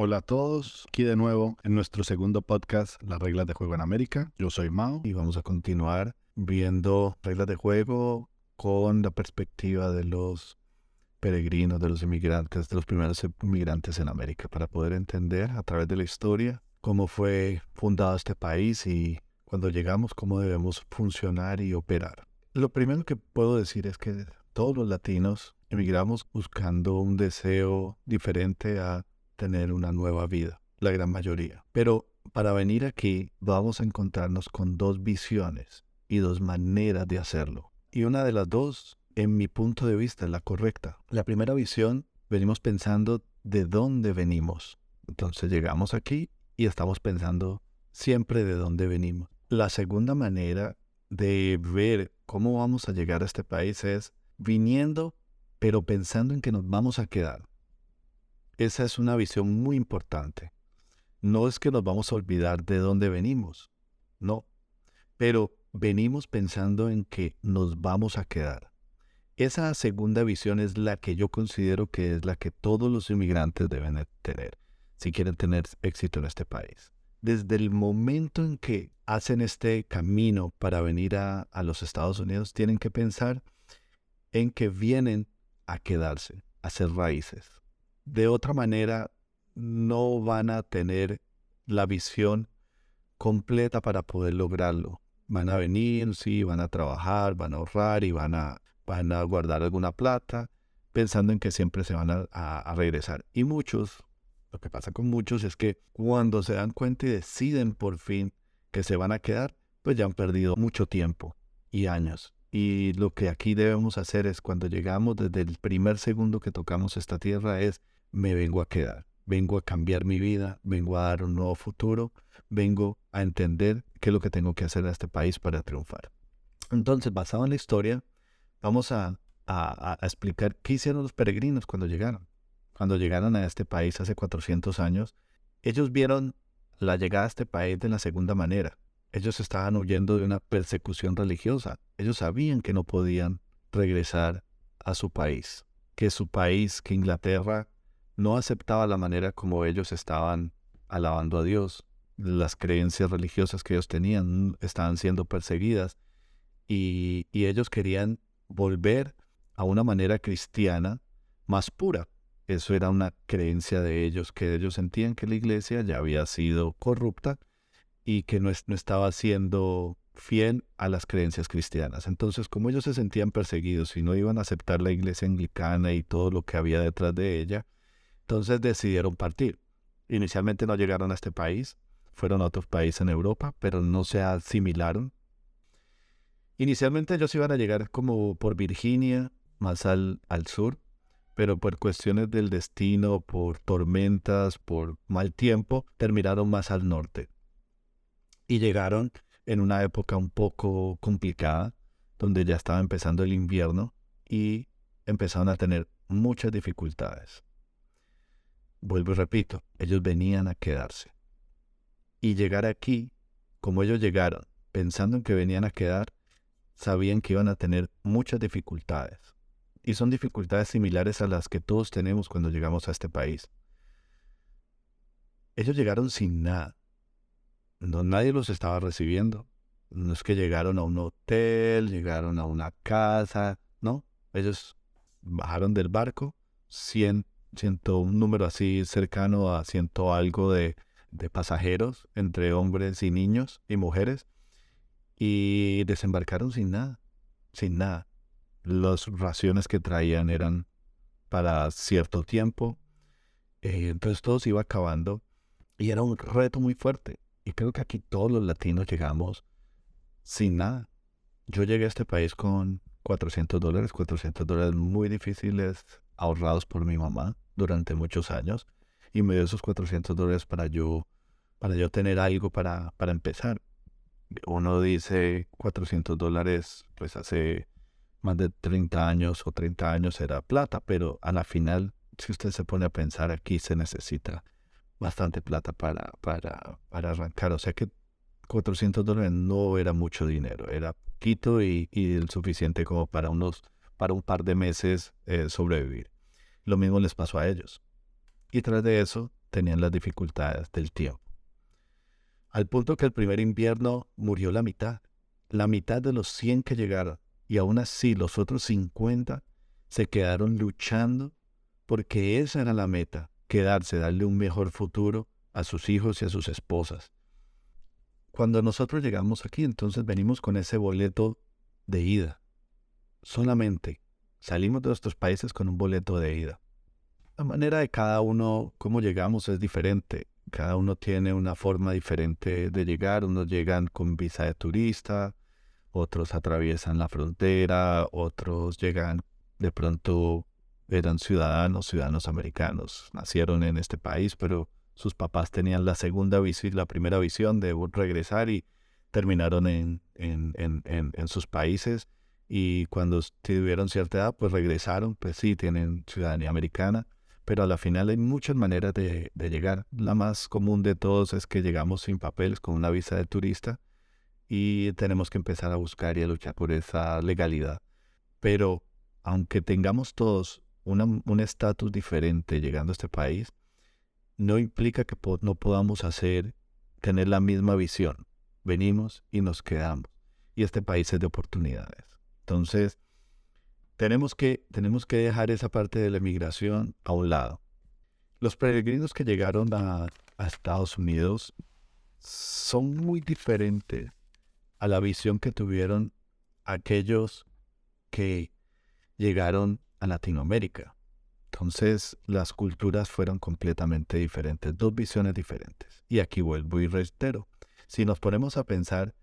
Hola a todos, aquí de nuevo en nuestro segundo podcast, Las reglas de juego en América. Yo soy Mao y vamos a continuar viendo reglas de juego con la perspectiva de los peregrinos, de los inmigrantes, de los primeros inmigrantes en América, para poder entender a través de la historia cómo fue fundado este país y cuando llegamos cómo debemos funcionar y operar. Lo primero que puedo decir es que todos los latinos emigramos buscando un deseo diferente a tener una nueva vida, la gran mayoría. Pero para venir aquí vamos a encontrarnos con dos visiones y dos maneras de hacerlo. Y una de las dos, en mi punto de vista, es la correcta. La primera visión, venimos pensando de dónde venimos. Entonces llegamos aquí y estamos pensando siempre de dónde venimos. La segunda manera de ver cómo vamos a llegar a este país es viniendo, pero pensando en que nos vamos a quedar. Esa es una visión muy importante. No es que nos vamos a olvidar de dónde venimos, no, pero venimos pensando en que nos vamos a quedar. Esa segunda visión es la que yo considero que es la que todos los inmigrantes deben tener si quieren tener éxito en este país. Desde el momento en que hacen este camino para venir a, a los Estados Unidos, tienen que pensar en que vienen a quedarse, a hacer raíces. De otra manera, no van a tener la visión completa para poder lograrlo. Van a venir, sí, van a trabajar, van a ahorrar y van a, van a guardar alguna plata, pensando en que siempre se van a, a regresar. Y muchos, lo que pasa con muchos es que cuando se dan cuenta y deciden por fin que se van a quedar, pues ya han perdido mucho tiempo y años. Y lo que aquí debemos hacer es cuando llegamos desde el primer segundo que tocamos esta tierra es me vengo a quedar, vengo a cambiar mi vida, vengo a dar un nuevo futuro, vengo a entender qué es lo que tengo que hacer en este país para triunfar. Entonces, basado en la historia, vamos a, a, explicar qué hicieron los peregrinos cuando llegaron. Cuando llegaron a este país hace 400 años, ellos vieron la llegada a este país de la segunda manera. Ellos estaban huyendo de una persecución religiosa. Ellos sabían que no podían regresar a su país, que su país, que Inglaterra, no aceptaba la manera como ellos estaban alabando a Dios. Las creencias religiosas que ellos tenían estaban siendo perseguidas y, ellos querían volver a una manera cristiana más pura. Eso era una creencia de ellos, que ellos sentían que la iglesia ya había sido corrupta y que no, estaba siendo fiel a las creencias cristianas. Entonces, como ellos se sentían perseguidos y no iban a aceptar la iglesia anglicana y todo lo que había detrás de ella, entonces decidieron partir. Inicialmente no llegaron a este país, fueron a otros países en Europa, pero no se asimilaron. Inicialmente ellos iban a llegar como por Virginia, más al, sur, pero por cuestiones del destino, por tormentas, por mal tiempo, terminaron más al norte y llegaron en una época un poco complicada, donde ya estaba empezando el invierno y empezaron a tener muchas dificultades vuelvo y repito, ellos venían a quedarse. Y llegar aquí, como ellos llegaron, pensando en que venían a quedar, sabían que iban a tener muchas dificultades. Y son dificultades similares a las que todos tenemos cuando llegamos a este país. Ellos llegaron sin nada. No, nadie los estaba recibiendo. No es que llegaron a un hotel, llegaron a una casa, no. Ellos bajaron del barco 100 siento un número así cercano a ciento algo de, de pasajeros entre hombres y niños y mujeres y desembarcaron sin nada, sin nada. Las raciones que traían eran para cierto tiempo, eh, entonces todo se iba acabando y era un reto muy fuerte. Y creo que aquí todos los latinos llegamos sin nada. Yo llegué a este país con 400 dólares, 400 dólares muy difíciles ahorrados por mi mamá durante muchos años. Y me dio esos 400 dólares para yo, para yo tener algo para, para empezar. Uno dice 400 dólares, pues hace más de 30 años o 30 años era plata, pero a la final, si usted se pone a pensar, aquí se necesita bastante plata para, para, para arrancar. O sea que 400 dólares no era mucho dinero, era poquito y, y el suficiente como para unos para un par de meses eh, sobrevivir. Lo mismo les pasó a ellos. Y tras de eso, tenían las dificultades del tiempo. Al punto que el primer invierno murió la mitad, la mitad de los 100 que llegaron, y aún así los otros 50 se quedaron luchando porque esa era la meta, quedarse, darle un mejor futuro a sus hijos y a sus esposas. Cuando nosotros llegamos aquí, entonces venimos con ese boleto de ida. Solamente salimos de nuestros países con un boleto de ida. La manera de cada uno, cómo llegamos, es diferente. Cada uno tiene una forma diferente de llegar. Unos llegan con visa de turista, otros atraviesan la frontera, otros llegan de pronto eran ciudadanos, ciudadanos americanos, nacieron en este país, pero sus papás tenían la segunda visión, la primera visión de regresar y terminaron en, en, en, en, sus países y cuando tuvieron cierta edad, pues regresaron, pues sí, tienen ciudadanía americana, pero a la final hay muchas maneras de, llegar. La más común de todos es que llegamos sin papeles, con una visa de turista, y tenemos que empezar a buscar y a luchar por esa legalidad. Pero aunque tengamos todos un estatus diferente llegando a este país, no implica que no podamos hacer, tener la misma visión. Venimos y nos quedamos. Y este país es de oportunidades. Entonces, tenemos que, tenemos que dejar esa parte de la emigración a un lado. Los peregrinos que llegaron a, a Estados Unidos son muy diferentes a la visión que tuvieron aquellos que llegaron a Latinoamérica. Entonces las culturas fueron completamente diferentes, dos visiones diferentes. Y aquí vuelvo y reitero, si nos ponemos a pensar,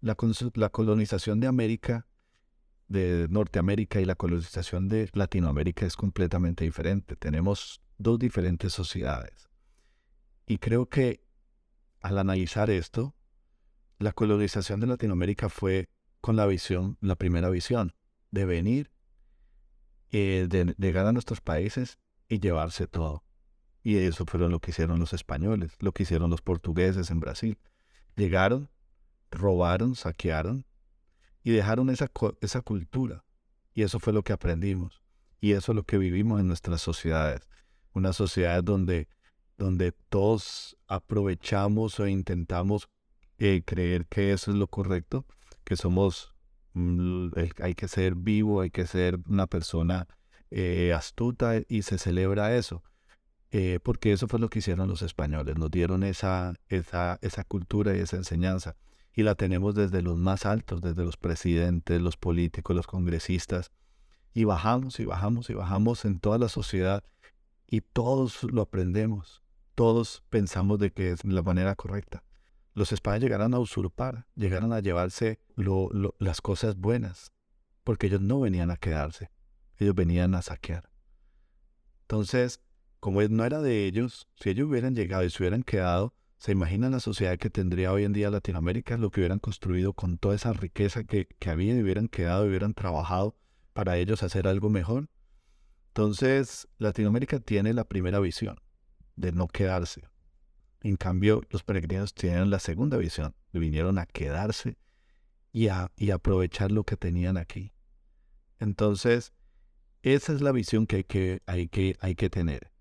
la, la colonización de América, de Norteamérica y la colonización de Latinoamérica es completamente diferente. Tenemos dos diferentes sociedades. Y creo que al analizar esto, la colonización de Latinoamérica fue con la visión, la primera visión, de venir eh, de llegar a nuestros países y llevarse todo. Y eso fue lo que hicieron los españoles, lo que hicieron los portugueses en Brasil. Llegaron, robaron, saquearon y dejaron esa, esa cultura. Y eso fue lo que aprendimos. Y eso es lo que vivimos en nuestras sociedades. Una sociedad donde, donde todos aprovechamos o intentamos eh, creer que eso es lo correcto, que somos Mm, hay que ser vivo, hay que ser una persona eh, astuta y se celebra eso. Eh, porque eso fue lo que hicieron los españoles, nos dieron esa, esa, esa cultura y esa enseñanza. Y la tenemos desde los más altos, desde los presidentes, los políticos, los congresistas. Y bajamos y bajamos y bajamos en toda la sociedad y todos lo aprendemos. Todos pensamos de que es la manera correcta los españoles llegaron a usurpar, llegaron a llevarse las cosas buenas, porque ellos no venían a quedarse, ellos venían a saquear. Entonces, como no era de ellos, si ellos hubieran llegado y se hubieran quedado, ¿se imaginan la sociedad que tendría hoy en día Latinoamérica, lo que hubieran construido con toda esa riqueza que, que había y hubieran quedado y hubieran trabajado para ellos hacer algo mejor? Entonces, Latinoamérica tiene la primera visión de no quedarse, en cambio, los peregrinos tienen la segunda visión, vinieron a quedarse y a y aprovechar lo que tenían aquí. Entonces, esa es la visión que hay que, hay que, hay que tener.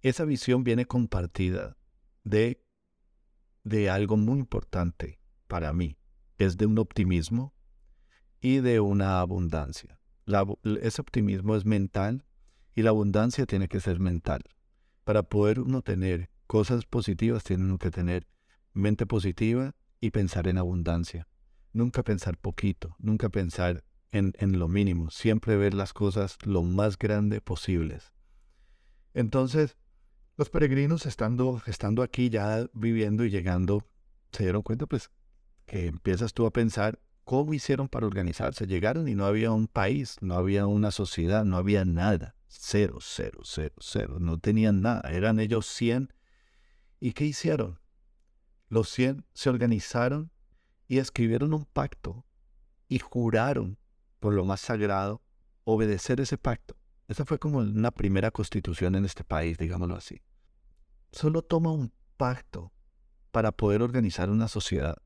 Esa visión viene compartida de, de algo muy importante para mí. Es de un optimismo y de una abundancia. ese optimismo es mental y la abundancia tiene que ser mental. Para poder uno tener cosas positivas tienen que tener mente positiva y pensar en abundancia. Nunca pensar poquito, nunca pensar en, en lo mínimo, siempre ver las cosas lo más grande posibles. Entonces, los peregrinos estando, estando aquí ya viviendo y llegando, se dieron cuenta pues que empiezas tú a pensar cómo hicieron para organizarse. Llegaron y no había un país, no había una sociedad, no había nada. Cero, cero, cero, cero. No tenían nada. Eran ellos 100 ¿Y qué hicieron? Los cien se organizaron y escribieron un pacto y juraron por lo más sagrado obedecer ese pacto. Esa fue como una primera constitución en este país, digámoslo así. Solo toma un pacto para poder organizar una sociedad.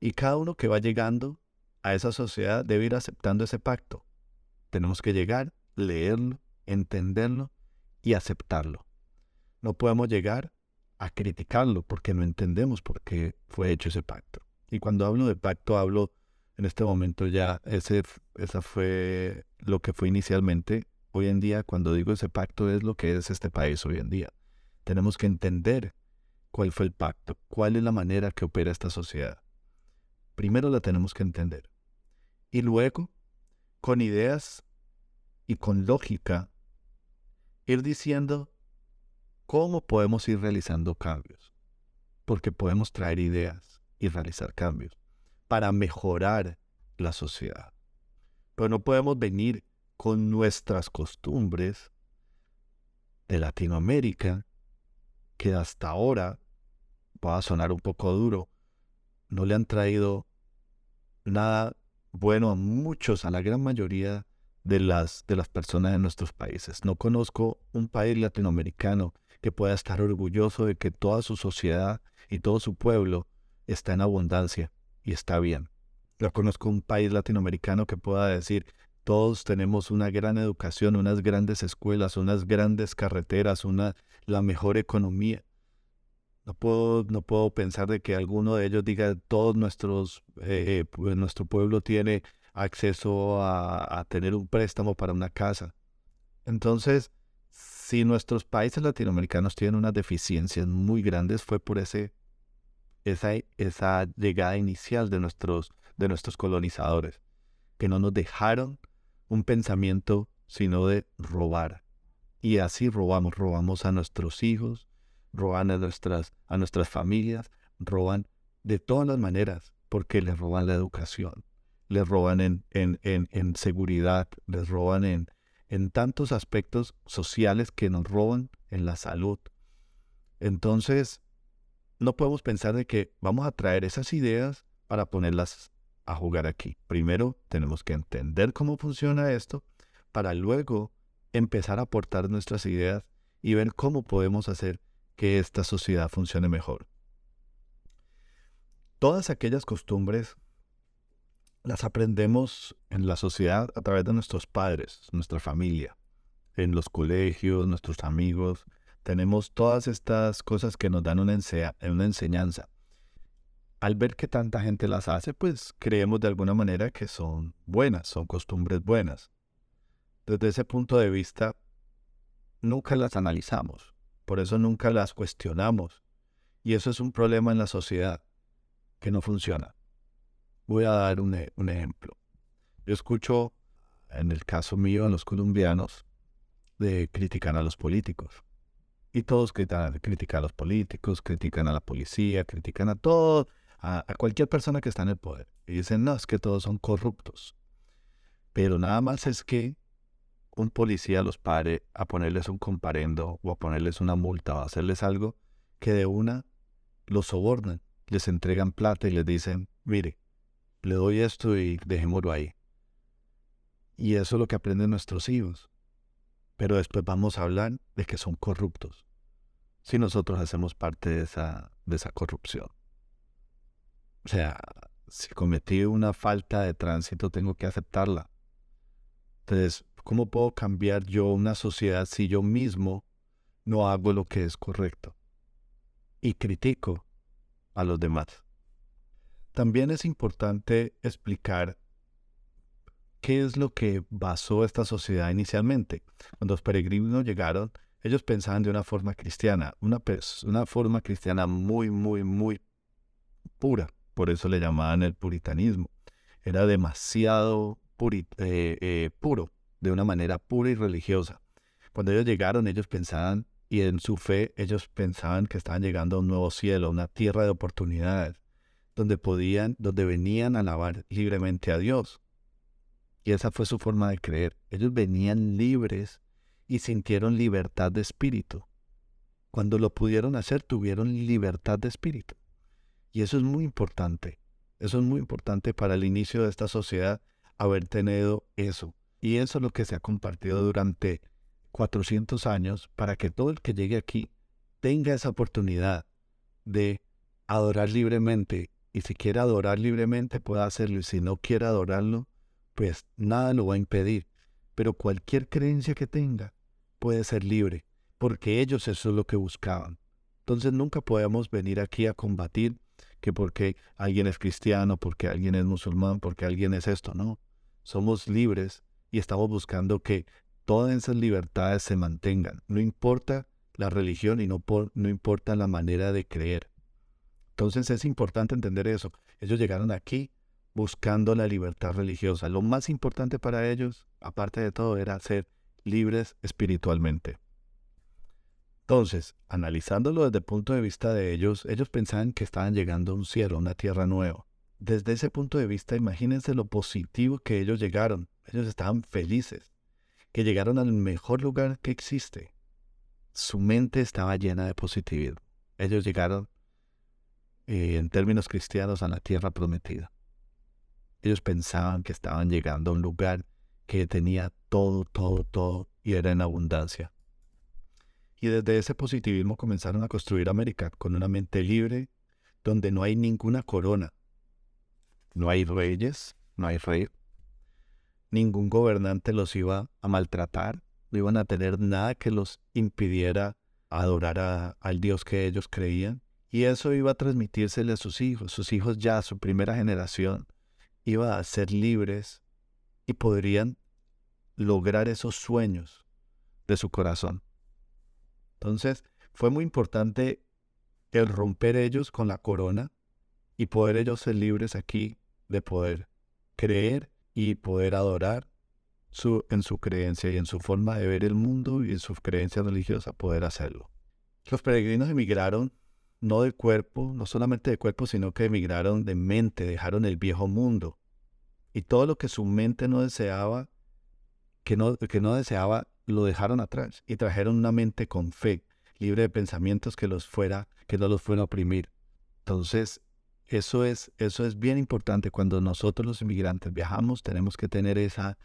Y cada uno que va llegando a esa sociedad debe ir aceptando ese pacto. Tenemos que llegar, leerlo, entenderlo y aceptarlo. no podemos llegar a criticarlo porque no entendemos por qué fue hecho ese pacto. Y cuando hablo de pacto, hablo en este momento ya, ese, esa fue lo que fue inicialmente. Hoy en día, cuando digo ese pacto, es lo que es este país hoy en día. Tenemos que entender cuál fue el pacto, cuál es la manera que opera esta sociedad. Primero la tenemos que entender. Y luego, con ideas y con lógica, ir diciendo cómo podemos ir realizando cambios. Porque podemos traer ideas y realizar cambios para mejorar la sociedad. Pero no podemos venir con nuestras costumbres de Latinoamérica, que hasta ahora, va a sonar un poco duro, no le han traído nada bueno a muchos, a la gran mayoría de las, de las personas de nuestros países. No conozco un país latinoamericano que pueda estar orgulloso de que toda su sociedad y todo su pueblo está en abundancia y está bien. No conozco un país latinoamericano que pueda decir, todos tenemos una gran educación, unas grandes escuelas, unas grandes carreteras, una, la mejor economía. No puedo, no puedo pensar de que alguno de ellos diga, todos nuestros, eh, nuestro pueblo tiene acceso a, a tener un préstamo para una casa. Entonces, si nuestros países latinoamericanos tienen unas deficiencias muy grandes, fue por ese, esa, esa llegada inicial de nuestros, de nuestros colonizadores, que no nos dejaron un pensamiento sino de robar. Y así robamos, robamos a nuestros hijos, roban a nuestras, a nuestras familias, roban de todas las maneras, porque les roban la educación, les roban en, en, en, en seguridad, les roban en, en tantos aspectos sociales que nos roban en la salud. Entonces, no podemos pensar de que vamos a traer esas ideas para ponerlas a jugar aquí. Primero tenemos que entender cómo funciona esto para luego empezar a aportar nuestras ideas y ver cómo podemos hacer que esta sociedad funcione mejor. Todas aquellas costumbres las aprendemos en la sociedad a través de nuestros padres, nuestra familia, en los colegios, nuestros amigos. Tenemos todas estas cosas que nos dan una, una enseñanza. Al ver que tanta gente las hace, pues creemos de alguna manera que son buenas, son costumbres buenas. Desde ese punto de vista, nunca las analizamos, por eso nunca las cuestionamos. Y eso es un problema en la sociedad, que no funciona. Voy a dar un, e, ejemplo. Yo escucho, en el caso mío, a los colombianos de criticar a los políticos. Y todos critican, critican a los políticos, critican a la policía, critican a todo, a, cualquier persona que está en el poder. Y dicen, no, es que todos son corruptos. Pero nada más es que un policía los pare a ponerles un comparendo o a ponerles una multa o a hacerles algo que de una los sobornan, les entregan plata y les dicen, mire, le doy esto y dejémoslo ahí. Y eso es lo que aprenden nuestros hijos. Pero después vamos a hablar de que son corruptos. Si nosotros hacemos parte de esa, de esa corrupción. O sea, si cometí una falta de tránsito, tengo que aceptarla. Entonces, ¿cómo puedo cambiar yo una sociedad si yo mismo no hago lo que es correcto? Y critico a los demás. También es importante explicar qué es lo que basó esta sociedad inicialmente. Cuando los peregrinos llegaron, ellos pensaban de una forma cristiana, una, una forma cristiana muy, muy, muy pura. Por eso le llamaban el puritanismo. Era demasiado eh, eh, puro, de una manera pura y religiosa. Cuando ellos llegaron, ellos pensaban, y en su fe, ellos pensaban que estaban llegando a un nuevo cielo, una tierra de oportunidades donde podían, donde venían a alabar libremente a Dios. Y esa fue su forma de creer. Ellos venían libres y sintieron libertad de espíritu. Cuando lo pudieron hacer, tuvieron libertad de espíritu. Y eso es muy importante. Eso es muy importante para el inicio de esta sociedad, haber tenido eso. Y eso es lo que se ha compartido durante 400 años para que todo el que llegue aquí tenga esa oportunidad de adorar libremente y si quiere adorar libremente puede hacerlo y si no quiere adorarlo, pues nada lo va a impedir. Pero cualquier creencia que tenga puede ser libre, porque ellos eso es lo que buscaban. Entonces nunca podemos venir aquí a combatir que porque alguien es cristiano, porque alguien es musulmán, porque alguien es esto, no. Somos libres y estamos buscando que todas esas libertades se mantengan. No importa la religión y no, no importa la manera de creer. Entonces es importante entender eso. Ellos llegaron aquí buscando la libertad religiosa. Lo más importante para ellos, aparte de todo, era ser libres espiritualmente. Entonces, analizándolo desde el punto de vista de ellos, ellos pensaban que estaban llegando a un cielo, a una tierra nueva. Desde ese punto de vista, imagínense lo positivo que ellos llegaron. Ellos estaban felices, que llegaron al mejor lugar que existe. Su mente estaba llena de positividad. Ellos llegaron, eh, en términos cristianos, a la tierra prometida. Ellos pensaban que estaban llegando a un lugar que tenía todo, todo, todo y era en abundancia. Y desde ese positivismo comenzaron a construir América con una mente libre, donde no hay ninguna corona, no hay reyes, no hay rey, ningún gobernante los iba a maltratar, no iban a tener nada que los impidiera adorar al Dios que ellos creían. Y eso iba a transmitírsele a sus hijos. Sus hijos ya, su primera generación, iba a ser libres y podrían lograr esos sueños de su corazón. Entonces, fue muy importante el romper ellos con la corona y poder ellos ser libres aquí de poder creer y poder adorar su, en su creencia y en su forma de ver el mundo y en su creencia religiosa, poder hacerlo. Los peregrinos emigraron no de cuerpo, no solamente de cuerpo, sino que emigraron de mente, dejaron el viejo mundo. Y todo lo que su mente no deseaba, que no, que no deseaba, lo dejaron atrás y trajeron una mente con fe, libre de pensamientos que los fuera, que no los fuera a oprimir. Entonces, eso es, eso es bien importante. Cuando nosotros los inmigrantes viajamos, tenemos que tener esa,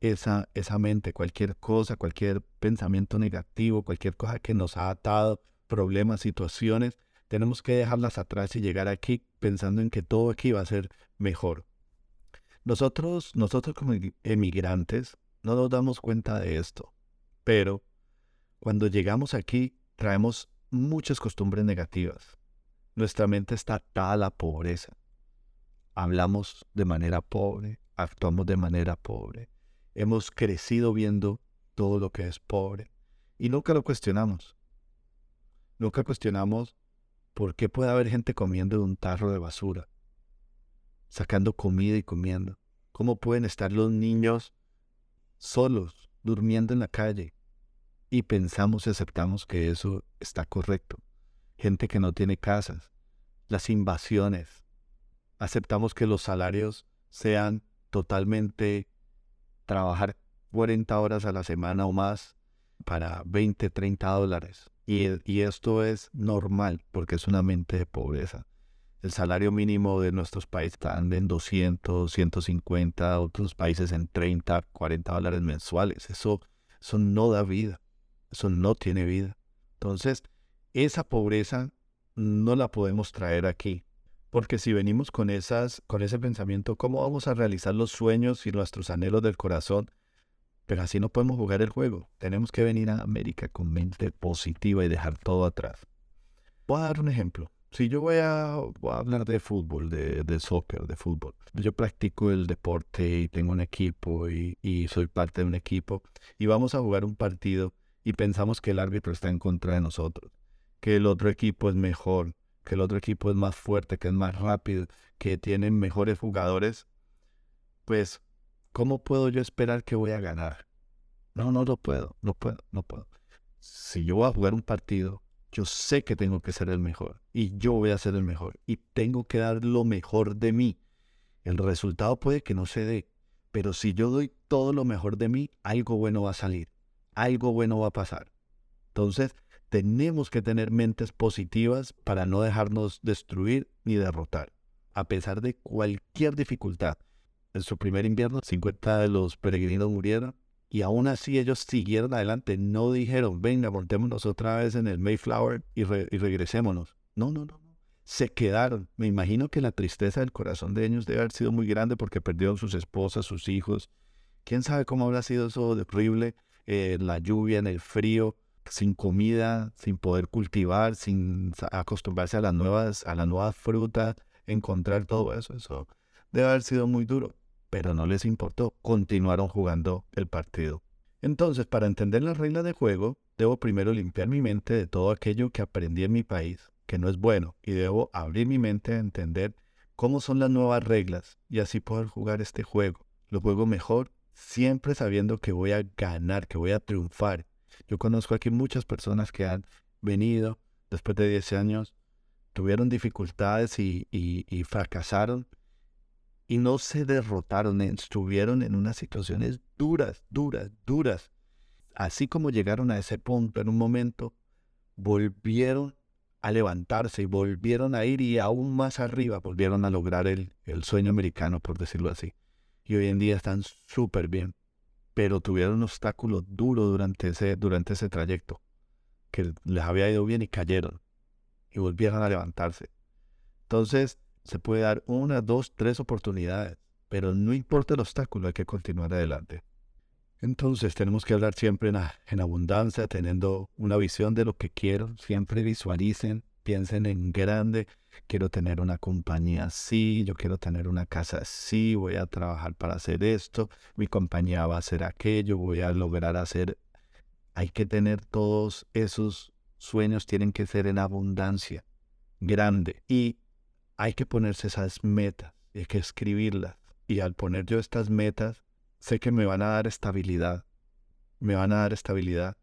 esa, esa mente, cualquier cosa, cualquier pensamiento negativo, cualquier cosa que nos ha atado, problemas, situaciones, tenemos que dejarlas atrás y llegar aquí pensando en que todo aquí va a ser mejor. Nosotros, nosotros como emigrantes, no nos damos cuenta de esto. Pero cuando llegamos aquí traemos muchas costumbres negativas. Nuestra mente está atada a la pobreza. Hablamos de manera pobre, actuamos de manera pobre. Hemos crecido viendo todo lo que es pobre y nunca lo cuestionamos. Nunca cuestionamos por qué puede haber gente comiendo de un tarro de basura, sacando comida y comiendo. ¿Cómo pueden estar los niños solos durmiendo en la calle y pensamos y aceptamos que eso está correcto. Gente que no tiene casas, las invasiones. Aceptamos que los salarios sean totalmente trabajar 40 horas a la semana o más para 20, 30 dólares. Y, y esto es normal porque es una mente de pobreza. El salario mínimo de nuestros países está en 200, 150, otros países en 30, 40 dólares mensuales. Eso, eso no da vida. Eso no tiene vida. Entonces, esa pobreza no la podemos traer aquí. Porque si venimos con, esas, con ese pensamiento, ¿cómo vamos a realizar los sueños y nuestros anhelos del corazón? Pero así no podemos jugar el juego. Tenemos que venir a América con mente positiva y dejar todo atrás. Voy a dar un ejemplo si yo voy a, hablar de fútbol, de, de, soccer, de fútbol, yo practico el deporte y tengo un equipo y, y, soy parte de un equipo y vamos a jugar un partido y pensamos que el árbitro está en contra de nosotros, que el otro equipo es mejor, que el otro equipo es más fuerte, que es más rápido, que tiene mejores jugadores, pues, ¿cómo puedo yo esperar que voy a ganar? No, no lo puedo, no puedo, no puedo. Si yo voy a jugar un partido yo sé que tengo que ser el mejor y yo voy a ser el mejor y tengo que dar lo mejor de mí. El resultado puede que no se dé, pero si yo doy todo lo mejor de mí, algo bueno va a salir, algo bueno va a pasar. Entonces, tenemos que tener mentes positivas para no dejarnos destruir ni derrotar, a pesar de cualquier dificultad. En su primer invierno, 50 de los peregrinos murieron y aún así ellos siguieron adelante, no dijeron, venga, montémonos otra vez en el Mayflower y, regresémonos. No, no, no. Se quedaron. Me imagino que la tristeza del corazón de ellos debe haber sido muy grande porque perdieron sus esposas, sus hijos. ¿Quién sabe cómo habrá sido eso horrible? Eh, la lluvia, en el frío, sin comida, sin poder cultivar, sin acostumbrarse a las nuevas, a las nuevas frutas, encontrar todo eso, eso debe haber sido muy duro. Pero no les importó, continuaron jugando el partido. Entonces, para entender las reglas de juego, debo primero limpiar mi mente de todo aquello que aprendí en mi país, que no es bueno, y debo abrir mi mente a entender cómo son las nuevas reglas y así poder jugar este juego. Lo juego mejor, siempre sabiendo que voy a ganar, que voy a triunfar. Yo conozco aquí muchas personas que han venido después de 10 años, tuvieron dificultades y, y fracasaron y no se derrotaron, estuvieron en unas situaciones duras, duras, duras. Así como llegaron a ese punto en un momento, volvieron a levantarse y volvieron a ir y aún más arriba volvieron a lograr el, el sueño americano, por decirlo así. Y hoy en día están súper bien, pero tuvieron un obstáculo duro durante ese, durante ese trayecto, que les había ido bien y cayeron y volvieron a levantarse. Entonces, se puede dar una, dos, tres oportunidades, pero no importa el obstáculo, hay que continuar adelante. Entonces tenemos que hablar siempre en, abundancia, teniendo una visión de lo que quiero. Siempre visualicen, piensen en grande. Quiero tener una compañía así, yo quiero tener una casa así, voy a trabajar para hacer esto, mi compañía va a hacer aquello, voy a lograr hacer... Hay que tener todos esos sueños, tienen que ser en abundancia, grande. Y hay que ponerse esas metas, hay que escribirlas. Y al poner yo estas metas, sé que me van a dar estabilidad. Me van a dar estabilidad.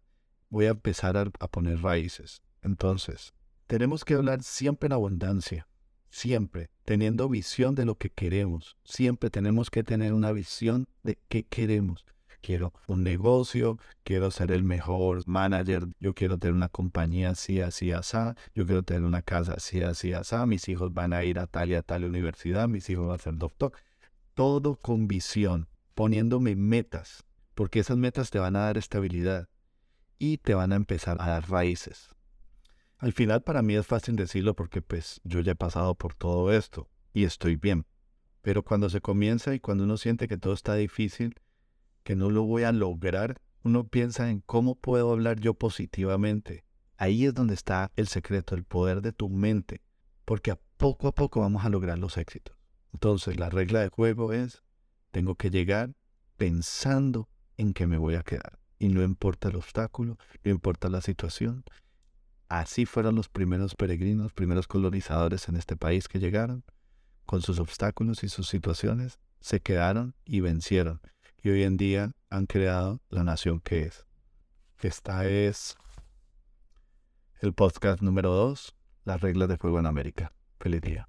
Voy a empezar a, poner raíces. Entonces, tenemos que hablar siempre en abundancia. Siempre, teniendo visión de lo que queremos. Siempre tenemos que tener una visión de qué queremos quiero un negocio, quiero ser el mejor manager, yo quiero tener una compañía así, así, así, yo quiero tener una casa así, así, así, mis hijos van a ir a tal y a tal universidad, mis hijos van a ser doctor. Todo con visión, poniéndome metas, porque esas metas te van a dar estabilidad y te van a empezar a dar raíces. Al final para mí es fácil decirlo porque pues yo ya he pasado por todo esto y estoy bien. Pero cuando se comienza y cuando uno siente que todo está difícil, que no lo voy a lograr, uno piensa en cómo puedo hablar yo positivamente. Ahí es donde está el secreto, el poder de tu mente, porque a poco a poco vamos a lograr los éxitos. Entonces la regla de juego es, tengo que llegar pensando en que me voy a quedar. Y no importa el obstáculo, no importa la situación. Así fueron los primeros peregrinos, primeros colonizadores en este país que llegaron, con sus obstáculos y sus situaciones, se quedaron y vencieron y hoy en día han creado la nación que es. Esta es el podcast número 2, las reglas de juego en América. Feliz día.